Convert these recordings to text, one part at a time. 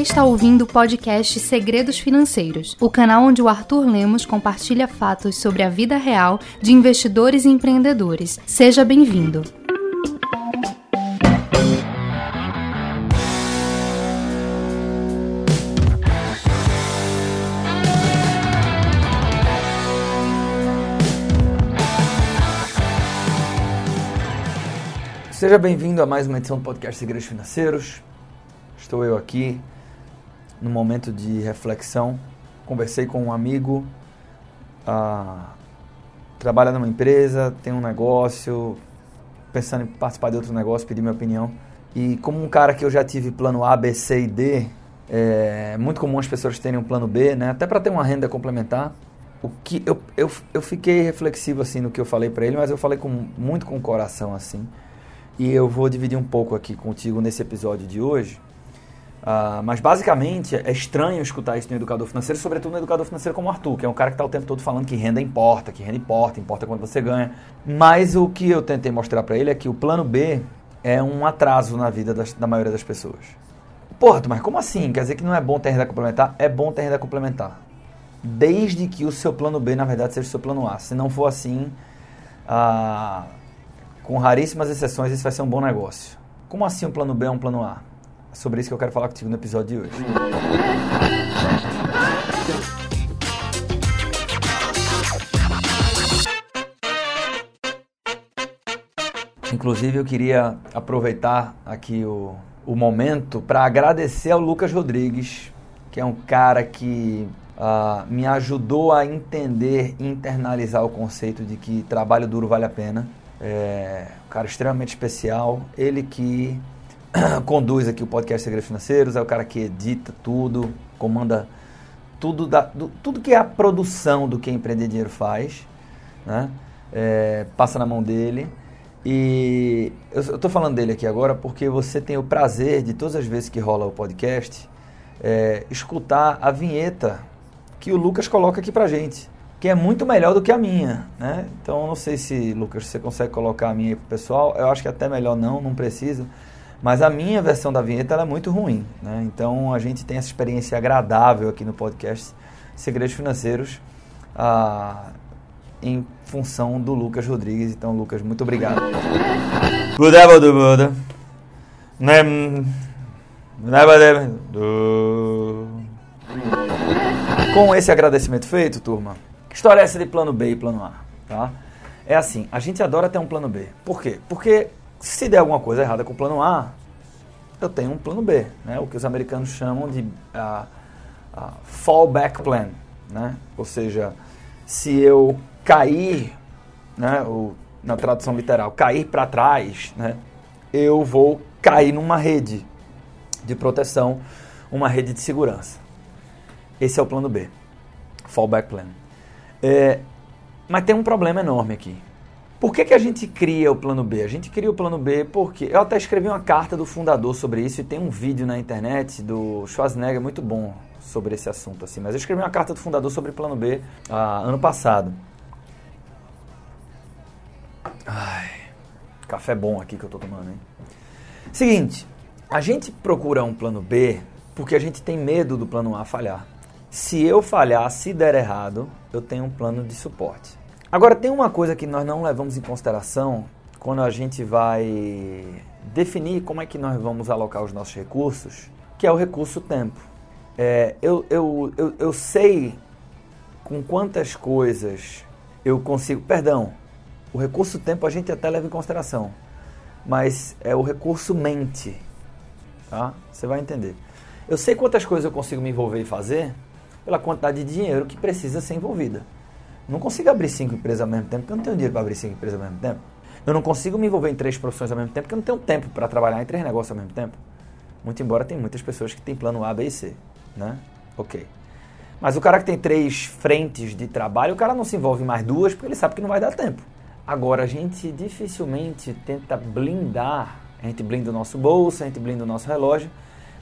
está ouvindo o podcast Segredos Financeiros, o canal onde o Arthur Lemos compartilha fatos sobre a vida real de investidores e empreendedores. Seja bem-vindo. Seja bem-vindo a mais uma edição do podcast Segredos Financeiros. Estou eu aqui no momento de reflexão. Conversei com um amigo, ah, trabalha numa empresa, tem um negócio, pensando em participar de outro negócio, pedir minha opinião. E como um cara que eu já tive plano A, B, C e D, é muito comum as pessoas terem um plano B, né? Até para ter uma renda complementar. O que eu, eu, eu fiquei reflexivo assim no que eu falei para ele, mas eu falei com, muito com o coração assim e eu vou dividir um pouco aqui contigo nesse episódio de hoje. Uh, mas basicamente é estranho escutar isso no educador financeiro, sobretudo no educador financeiro como o Arthur, que é um cara que está o tempo todo falando que renda importa, que renda importa, importa quanto você ganha. Mas o que eu tentei mostrar para ele é que o plano B é um atraso na vida das, da maioria das pessoas. Porra, mas como assim? Quer dizer que não é bom ter renda complementar? É bom ter renda complementar. Desde que o seu plano B, na verdade, seja o seu plano A. Se não for assim, uh, com raríssimas exceções, esse vai ser um bom negócio. Como assim um plano B é um plano A? Sobre isso que eu quero falar contigo no episódio de hoje. Inclusive, eu queria aproveitar aqui o, o momento para agradecer ao Lucas Rodrigues, que é um cara que uh, me ajudou a entender e internalizar o conceito de que trabalho duro vale a pena. É um cara extremamente especial. Ele que conduz aqui o podcast Segredos Financeiros, é o cara que edita tudo, comanda tudo, da, do, tudo que é a produção do que Empreender Dinheiro faz, né? É, passa na mão dele. E eu estou falando dele aqui agora porque você tem o prazer de todas as vezes que rola o podcast é, escutar a vinheta que o Lucas coloca aqui pra gente que é muito melhor do que a minha, né? Então, não sei se, Lucas, você consegue colocar a minha aí pro pessoal. Eu acho que até melhor não, não precisa. Mas a minha versão da vinheta é muito ruim, né? Então, a gente tem essa experiência agradável aqui no podcast Segredos Financeiros ah, em função do Lucas Rodrigues. Então, Lucas, muito obrigado. Com esse agradecimento feito, turma, que história é essa de plano B e plano A? Tá? É assim, a gente adora ter um plano B. Por quê? Porque se der alguma coisa errada com o plano A, eu tenho um plano B, né? o que os americanos chamam de uh, uh, fallback plan. Né? Ou seja, se eu cair, né, ou, na tradução literal, cair para trás, né, eu vou cair numa rede de proteção, uma rede de segurança. Esse é o plano B, fallback plan. É, mas tem um problema enorme aqui. Por que, que a gente cria o plano B? A gente cria o plano B porque. Eu até escrevi uma carta do fundador sobre isso e tem um vídeo na internet do Schwarzenegger muito bom sobre esse assunto. assim. Mas eu escrevi uma carta do fundador sobre plano B ah, ano passado. Ai, café bom aqui que eu tô tomando, hein? Seguinte, a gente procura um plano B porque a gente tem medo do plano A falhar. Se eu falhar, se der errado, eu tenho um plano de suporte. Agora, tem uma coisa que nós não levamos em consideração quando a gente vai definir como é que nós vamos alocar os nossos recursos, que é o recurso tempo. É, eu, eu, eu, eu sei com quantas coisas eu consigo. Perdão, o recurso tempo a gente até leva em consideração, mas é o recurso mente. Tá? Você vai entender. Eu sei quantas coisas eu consigo me envolver e fazer pela quantidade de dinheiro que precisa ser envolvida. Não consigo abrir cinco empresas ao mesmo tempo, porque eu não tenho dinheiro para abrir cinco empresas ao mesmo tempo. Eu não consigo me envolver em três profissões ao mesmo tempo, porque eu não tenho tempo para trabalhar em três negócios ao mesmo tempo. Muito embora tem muitas pessoas que têm plano A, B e C, né? Ok. Mas o cara que tem três frentes de trabalho, o cara não se envolve em mais duas, porque ele sabe que não vai dar tempo. Agora, a gente dificilmente tenta blindar, a gente blinda o nosso bolso, a gente blinda o nosso relógio,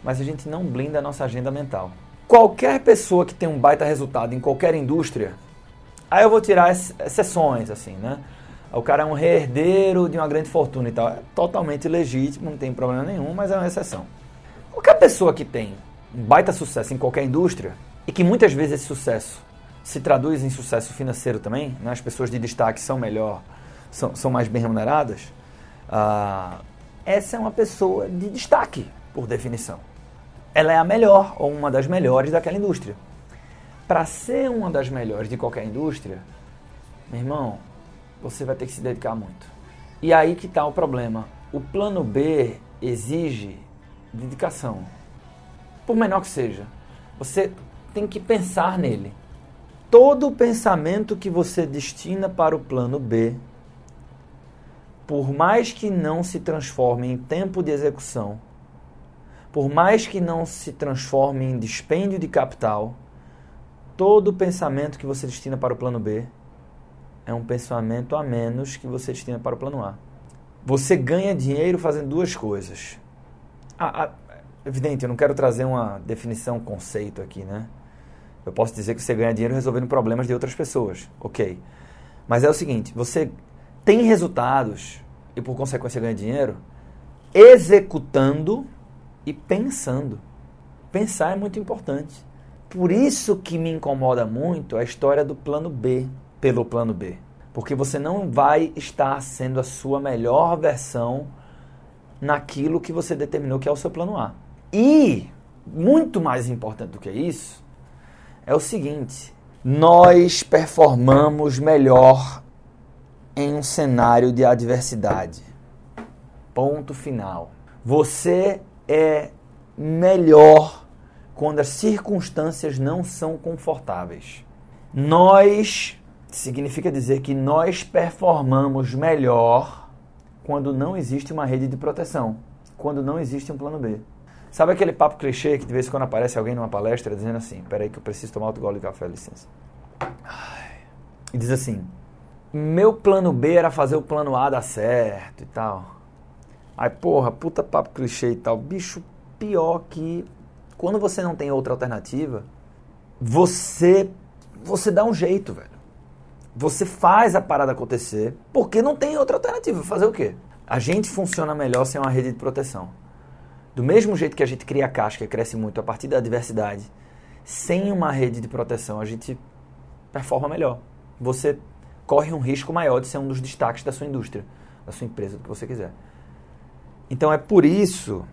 mas a gente não blinda a nossa agenda mental. Qualquer pessoa que tem um baita resultado em qualquer indústria, aí eu vou tirar exceções, assim, né? O cara é um herdeiro de uma grande fortuna e tal. É totalmente legítimo, não tem problema nenhum, mas é uma exceção. Qualquer pessoa que tem um baita sucesso em qualquer indústria e que muitas vezes esse sucesso se traduz em sucesso financeiro também, né? as pessoas de destaque são melhor, são, são mais bem remuneradas, ah, essa é uma pessoa de destaque, por definição. Ela é a melhor ou uma das melhores daquela indústria. Para ser uma das melhores de qualquer indústria, meu irmão, você vai ter que se dedicar muito. E aí que está o problema. O plano B exige dedicação. Por menor que seja. Você tem que pensar nele. Todo o pensamento que você destina para o plano B, por mais que não se transforme em tempo de execução, por mais que não se transforme em dispêndio de capital, todo pensamento que você destina para o plano B é um pensamento a menos que você destina para o plano A. Você ganha dinheiro fazendo duas coisas. Ah, ah, evidente, eu não quero trazer uma definição, conceito aqui, né? Eu posso dizer que você ganha dinheiro resolvendo problemas de outras pessoas, ok. Mas é o seguinte, você tem resultados e por consequência ganha dinheiro executando e pensando. Pensar é muito importante. Por isso que me incomoda muito a história do plano B pelo plano B. Porque você não vai estar sendo a sua melhor versão naquilo que você determinou que é o seu plano A. E, muito mais importante do que isso, é o seguinte: nós performamos melhor em um cenário de adversidade. Ponto final. Você é melhor quando as circunstâncias não são confortáveis. Nós significa dizer que nós performamos melhor quando não existe uma rede de proteção, quando não existe um plano B. Sabe aquele papo clichê que de vez em quando aparece alguém numa palestra dizendo assim: peraí, que eu preciso tomar outro gole de café, licença. E diz assim: meu plano B era fazer o plano A dar certo e tal. Aí, porra, puta papo clichê e tal. Bicho, pior que quando você não tem outra alternativa, você você dá um jeito, velho. Você faz a parada acontecer porque não tem outra alternativa. Fazer o quê? A gente funciona melhor sem uma rede de proteção. Do mesmo jeito que a gente cria casca e cresce muito a partir da diversidade, sem uma rede de proteção a gente performa melhor. Você corre um risco maior de ser um dos destaques da sua indústria, da sua empresa, do que você quiser. Então é por isso,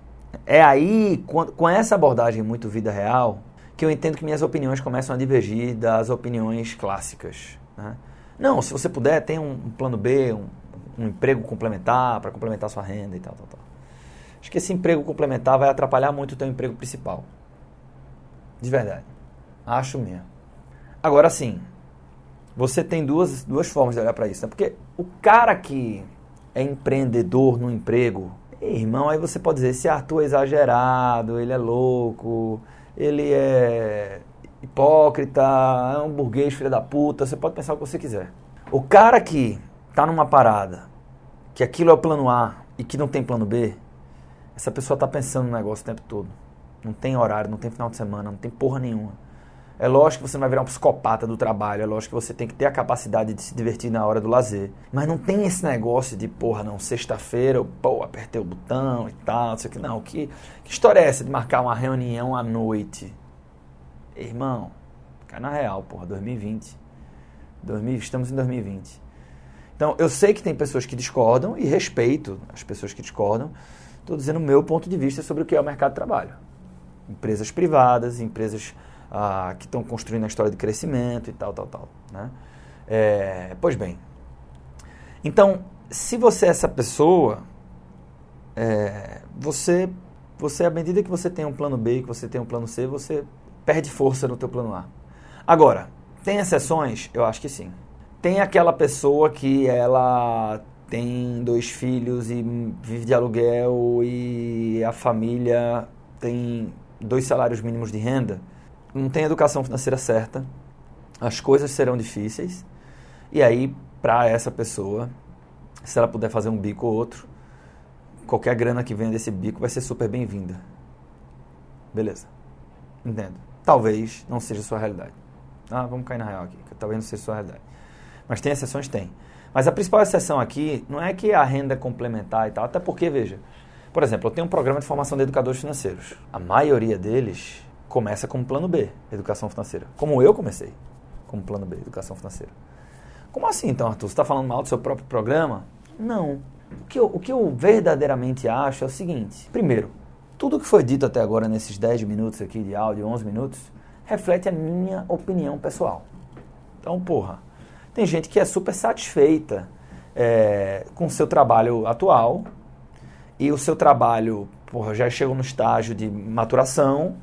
é aí, com essa abordagem muito vida real, que eu entendo que minhas opiniões começam a divergir das opiniões clássicas. Né? Não, se você puder, tem um, plano B, um, um emprego complementar para complementar sua renda e tal, tal, tal. Acho que esse emprego complementar vai atrapalhar muito o teu emprego principal. De verdade. Acho mesmo. Agora sim, você tem duas, duas formas de olhar para isso. Né? Porque o cara que é empreendedor no emprego, irmão, aí você pode dizer, esse Arthur é exagerado, ele é louco, ele é hipócrita, é um burguês filho da puta, você pode pensar o que você quiser. O cara que tá numa parada, que aquilo é o plano A e que não tem plano B, essa pessoa tá pensando no negócio o tempo todo. Não tem horário, não tem final de semana, não tem porra nenhuma. É lógico que você não vai virar um psicopata do trabalho, é lógico que você tem que ter a capacidade de se divertir na hora do lazer. Mas não tem esse negócio de, porra, não, sexta-feira eu, pô, apertei o botão e tal, não sei o que. Não, que, que história é essa de marcar uma reunião à noite? Irmão, cai na real, porra, 2020. 2000, estamos em 2020. Então, eu sei que tem pessoas que discordam e respeito as pessoas que discordam. Estou dizendo o meu ponto de vista sobre o que é o mercado de trabalho. Empresas privadas, empresas ah, que estão construindo a história de crescimento e tal, tal, tal. Né? É, pois bem, então, se você é essa pessoa, é, você, você, à medida que você tem um plano B, que você tem um plano C, você perde força no teu plano A. Agora, tem exceções? Eu acho que sim. Tem aquela pessoa que ela tem dois filhos e vive de aluguel e a família tem dois salários mínimos de renda, não tem educação financeira certa, as coisas serão difíceis, e aí, para essa pessoa, se ela puder fazer um bico ou outro, qualquer grana que venha desse bico vai ser super bem-vinda. Beleza. Entendo talvez não seja sua realidade. Ah, vamos cair na real aqui, talvez não seja sua realidade. Mas tem exceções? Tem. Mas a principal exceção aqui não é que a renda é complementar e tal, até porque, veja, Por exemplo, eu tenho um programa de formação de educadores financeiros. A maioria deles começa como plano B, educação financeira. Como eu comecei, como plano B, educação financeira. Como assim, então, Arthur? Você está falando mal do seu próprio programa? Não. O que, eu, o que eu verdadeiramente acho é o seguinte: primeiro, tudo que foi dito até agora nesses 10 minutos aqui de áudio, 11 minutos, reflete a minha opinião pessoal. Então, porra, tem gente que é super satisfeita é, com o seu trabalho atual e o seu trabalho porra, já chegou no estágio de maturação,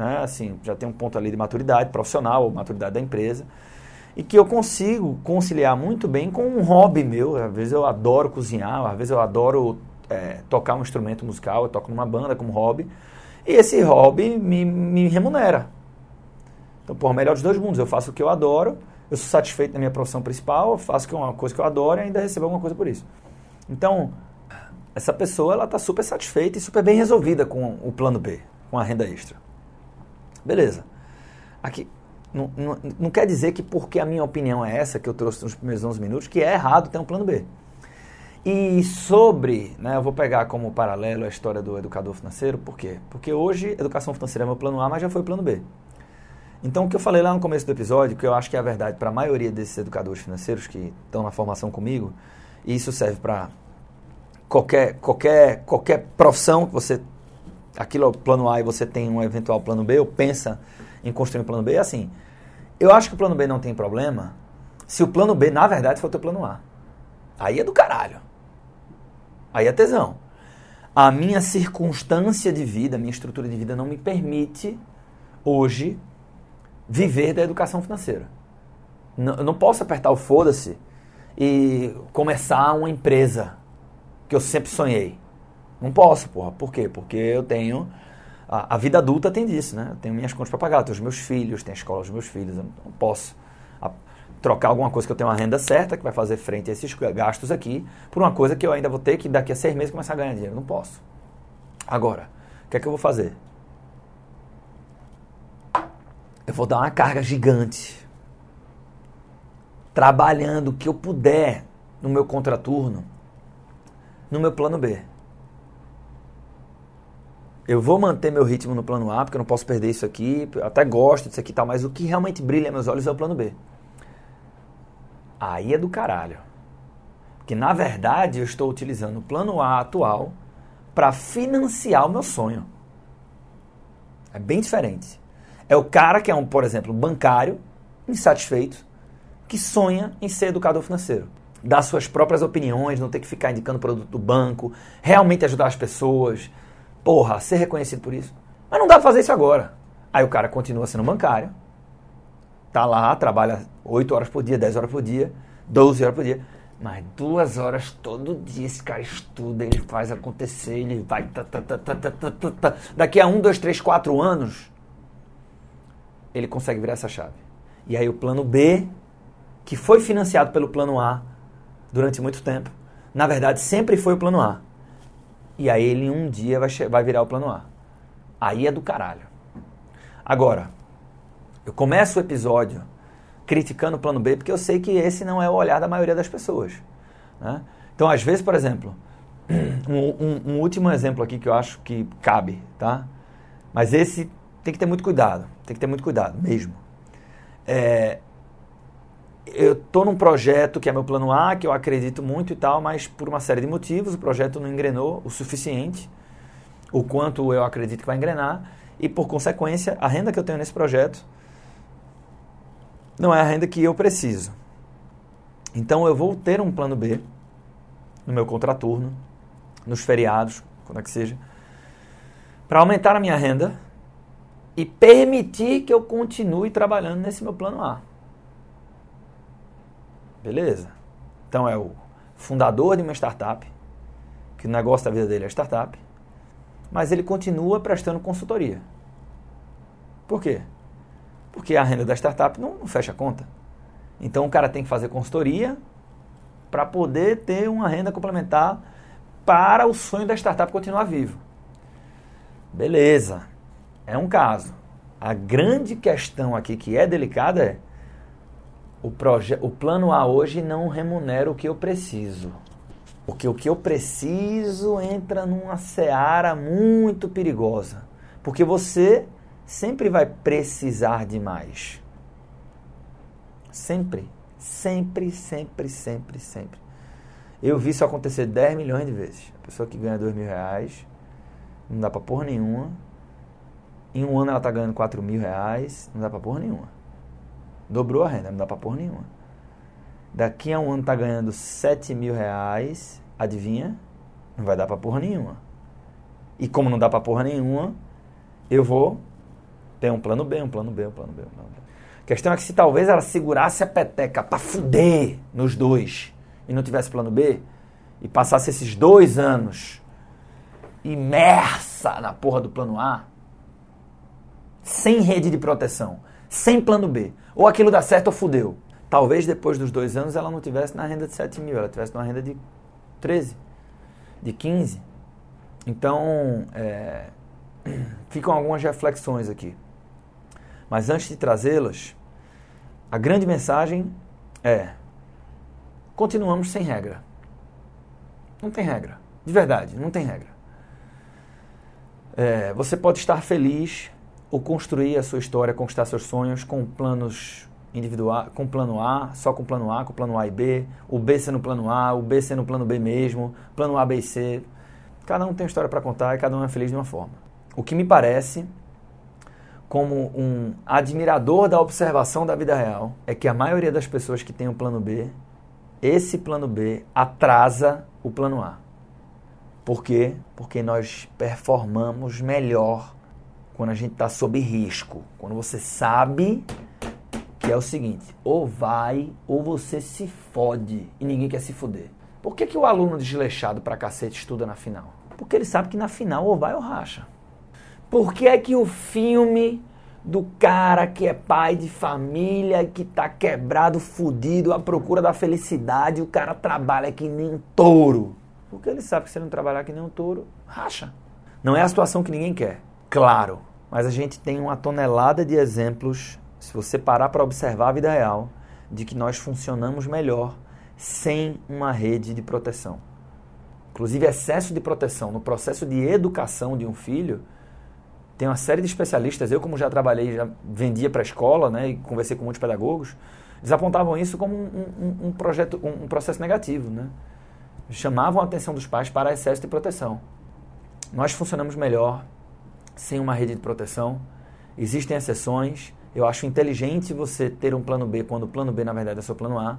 né, assim, já tem um ponto ali de maturidade profissional, ou maturidade da empresa, e que eu consigo conciliar muito bem com um hobby meu. Às vezes eu adoro cozinhar, às vezes eu adoro é, tocar um instrumento musical, eu toco numa banda como hobby, e esse hobby me, me remunera. Então, por melhor dos dois mundos, eu faço o que eu adoro, eu sou satisfeito na minha profissão principal, faço uma coisa que eu adoro e ainda recebo alguma coisa por isso. Então, essa pessoa ela está super satisfeita e super bem resolvida com o plano B, com a renda extra. Beleza. Aqui, não, não, não, quer dizer que porque a minha opinião é essa que eu trouxe nos primeiros 11 minutos, que é errado ter um plano B. E sobre, né, eu vou pegar como paralelo a história do educador financeiro, por quê? Porque hoje educação financeira é meu plano A, mas já foi plano B. Então, o que eu falei lá no começo do episódio, que eu acho que é a verdade para a maioria desses educadores financeiros que estão na formação comigo, e isso serve para qualquer, qualquer, qualquer profissão que você. Aquilo é o plano A e você tem um eventual plano B, ou pensa em construir um plano B, é assim. Eu acho que o plano B não tem problema se o plano B, na verdade, for o teu plano A. Aí é do caralho. Aí é tesão. A minha circunstância de vida, a minha estrutura de vida não me permite hoje viver da educação financeira. Não, eu não posso apertar o foda-se e começar uma empresa que eu sempre sonhei. Não posso, porra. Por quê? Porque eu tenho. A, a vida adulta tem disso, né? Eu tenho minhas contas para pagar, tenho os meus filhos, tenho a escola dos meus filhos. Eu não posso a, trocar alguma coisa que eu tenho uma renda certa, que vai fazer frente a esses gastos aqui, por uma coisa que eu ainda vou ter que daqui a seis meses começar a ganhar dinheiro. Não posso. Agora, o que é que eu vou fazer? eu vou dar uma carga gigante. Trabalhando o que eu puder no meu contraturno, no meu plano B. Eu vou manter meu ritmo no plano A, porque eu não posso perder isso aqui. Até gosto disso aqui e tal, mas o que realmente brilha meus olhos é o plano B. Aí é do caralho. Porque na verdade eu estou utilizando o plano A atual para financiar o meu sonho. É bem diferente. É o cara que é um, por exemplo, bancário, insatisfeito, que sonha em ser educador financeiro. Dar suas próprias opiniões, não ter que ficar indicando produto do banco, realmente ajudar as pessoas. Porra, ser reconhecido por isso. Mas não dá pra fazer isso agora. Aí o cara continua sendo bancário, tá lá, trabalha 8 horas por dia, 10 horas por dia, 12 horas por dia. Mas duas horas todo dia esse cara estuda, ele faz acontecer, ele vai. Daqui a um, dois, três, quatro anos, ele consegue virar essa chave. E aí o plano B, que foi financiado pelo plano A durante muito tempo, na verdade sempre foi o plano A. E aí ele um dia vai, vai virar o plano A. Aí é do caralho. Agora, eu começo o episódio criticando o plano B porque eu sei que esse não é o olhar da maioria das pessoas. Né? Então, às vezes, por exemplo, um, um, um último exemplo aqui que eu acho que cabe, tá? Mas esse tem que ter muito cuidado. Tem que ter muito cuidado, mesmo. É, eu estou num projeto que é meu plano A, que eu acredito muito e tal, mas por uma série de motivos o projeto não engrenou o suficiente, o quanto eu acredito que vai engrenar, e por consequência a renda que eu tenho nesse projeto não é a renda que eu preciso. Então eu vou ter um plano B no meu contraturno, nos feriados, quando é que seja, para aumentar a minha renda e permitir que eu continue trabalhando nesse meu plano A. Beleza? Então é o fundador de uma startup, que o negócio da vida dele é startup, mas ele continua prestando consultoria. Por quê? Porque a renda da startup não, não fecha a conta. Então o cara tem que fazer consultoria para poder ter uma renda complementar para o sonho da startup continuar vivo. Beleza é um caso. A grande questão aqui que é delicada é o, o plano A hoje não remunera o que eu preciso. Porque o que eu preciso entra numa seara muito perigosa. Porque você sempre vai precisar de mais. Sempre. Sempre, sempre, sempre, sempre. Eu vi isso acontecer 10 milhões de vezes. A pessoa que ganha 2 mil reais, não dá pra porra nenhuma. Em um ano ela tá ganhando 4 mil reais, não dá pra porra nenhuma. Dobrou a renda, não dá pra porra nenhuma. Daqui a um ano tá ganhando 7 mil reais, adivinha? Não vai dar pra porra nenhuma. E como não dá pra porra nenhuma, eu vou ter um plano B, um plano B, um plano B, um plano B. A questão é que se talvez ela segurasse a peteca pra fuder nos dois e não tivesse plano B, e passasse esses dois anos imersa na porra do plano A, sem rede de proteção, sem plano B, ou aquilo dá certo ou fudeu. Talvez depois dos dois anos ela não tivesse na renda de 7 mil, ela tivesse na renda de 13, de 15. Então, é, ficam algumas reflexões aqui. Mas antes de trazê-las, a grande mensagem é: continuamos sem regra. Não tem regra. De verdade, não tem regra. É, você pode estar feliz ou construir a sua história, conquistar seus sonhos com planos individual, com plano A, só com plano A, com plano A e B, o B sendo plano A, o B sendo plano B mesmo, plano A, B e C. Cada um tem história para contar e cada um é feliz de uma forma. O que me parece, como um admirador da observação da vida real, é que a maioria das pessoas que tem o plano B, esse plano B atrasa o plano A. Por quê? Porque nós performamos melhor quando a gente está sob risco. Quando você sabe que é o seguinte, ou vai ou você se fode e ninguém quer se foder. Por que, que o aluno desleixado pra cacete estuda na final? Porque ele sabe que na final ou vai ou racha. Por que é que o filme do cara que é pai de família, que tá quebrado, fudido, à procura da felicidade, o cara trabalha que nem um touro? Porque ele sabe que se ele não trabalhar que nem um touro, racha. Não é a situação que ninguém quer, claro. Mas a gente tem uma tonelada de exemplos se você parar para observar a vida real, de que nós funcionamos melhor sem uma rede de proteção. Inclusive, excesso de proteção no processo de educação de um filho, tem uma série de especialistas, eu como já trabalhei, já vendia para a escola, né, e conversei com muitos pedagogos, eles apontavam isso como um, um, um projeto, um, um processo negativo, né? Chamavam a atenção dos pais para excesso de proteção. Nós funcionamos melhor sem uma rede de proteção. Existem exceções, eu acho inteligente você ter um plano B quando o plano B, na verdade, é seu plano A.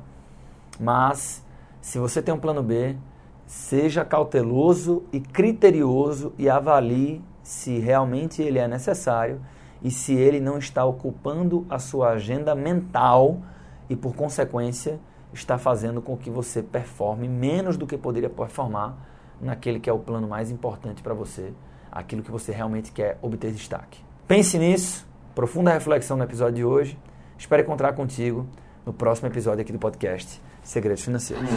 Mas, se você tem um plano B, seja cauteloso e criterioso e avalie se realmente ele é necessário e se ele não está ocupando a sua agenda mental e, por consequência, está fazendo com que você performe menos do que poderia performar naquele que é o plano mais importante para você, aquilo que você realmente quer obter destaque. Pense nisso profunda reflexão no episódio de hoje. Espero encontrar contigo no próximo episódio aqui do podcast Segredos Financeiros.